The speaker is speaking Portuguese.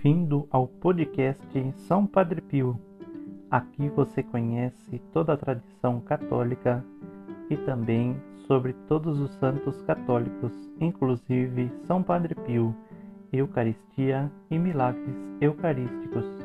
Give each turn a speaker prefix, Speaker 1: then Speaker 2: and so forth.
Speaker 1: Bem-vindo ao podcast São Padre Pio. Aqui você conhece toda a tradição católica e também sobre todos os santos católicos, inclusive São Padre Pio, Eucaristia e milagres eucarísticos.